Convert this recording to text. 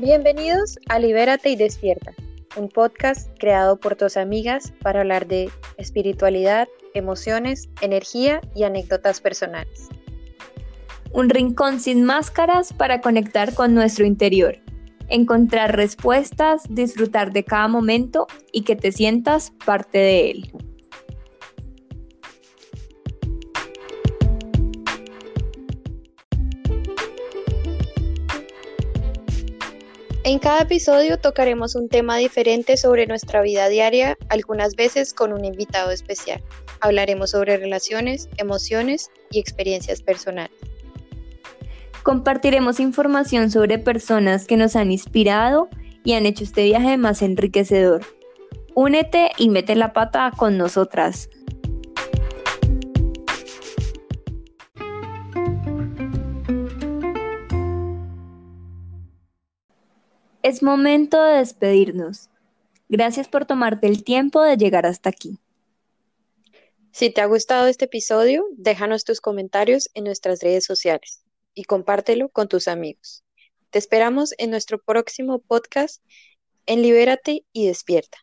Bienvenidos a Libérate y Despierta, un podcast creado por dos amigas para hablar de espiritualidad, emociones, energía y anécdotas personales. Un rincón sin máscaras para conectar con nuestro interior, encontrar respuestas, disfrutar de cada momento y que te sientas parte de él. En cada episodio tocaremos un tema diferente sobre nuestra vida diaria, algunas veces con un invitado especial. Hablaremos sobre relaciones, emociones y experiencias personales. Compartiremos información sobre personas que nos han inspirado y han hecho este viaje más enriquecedor. Únete y mete la pata con nosotras. Es momento de despedirnos. Gracias por tomarte el tiempo de llegar hasta aquí. Si te ha gustado este episodio, déjanos tus comentarios en nuestras redes sociales y compártelo con tus amigos. Te esperamos en nuestro próximo podcast en Libérate y Despierta.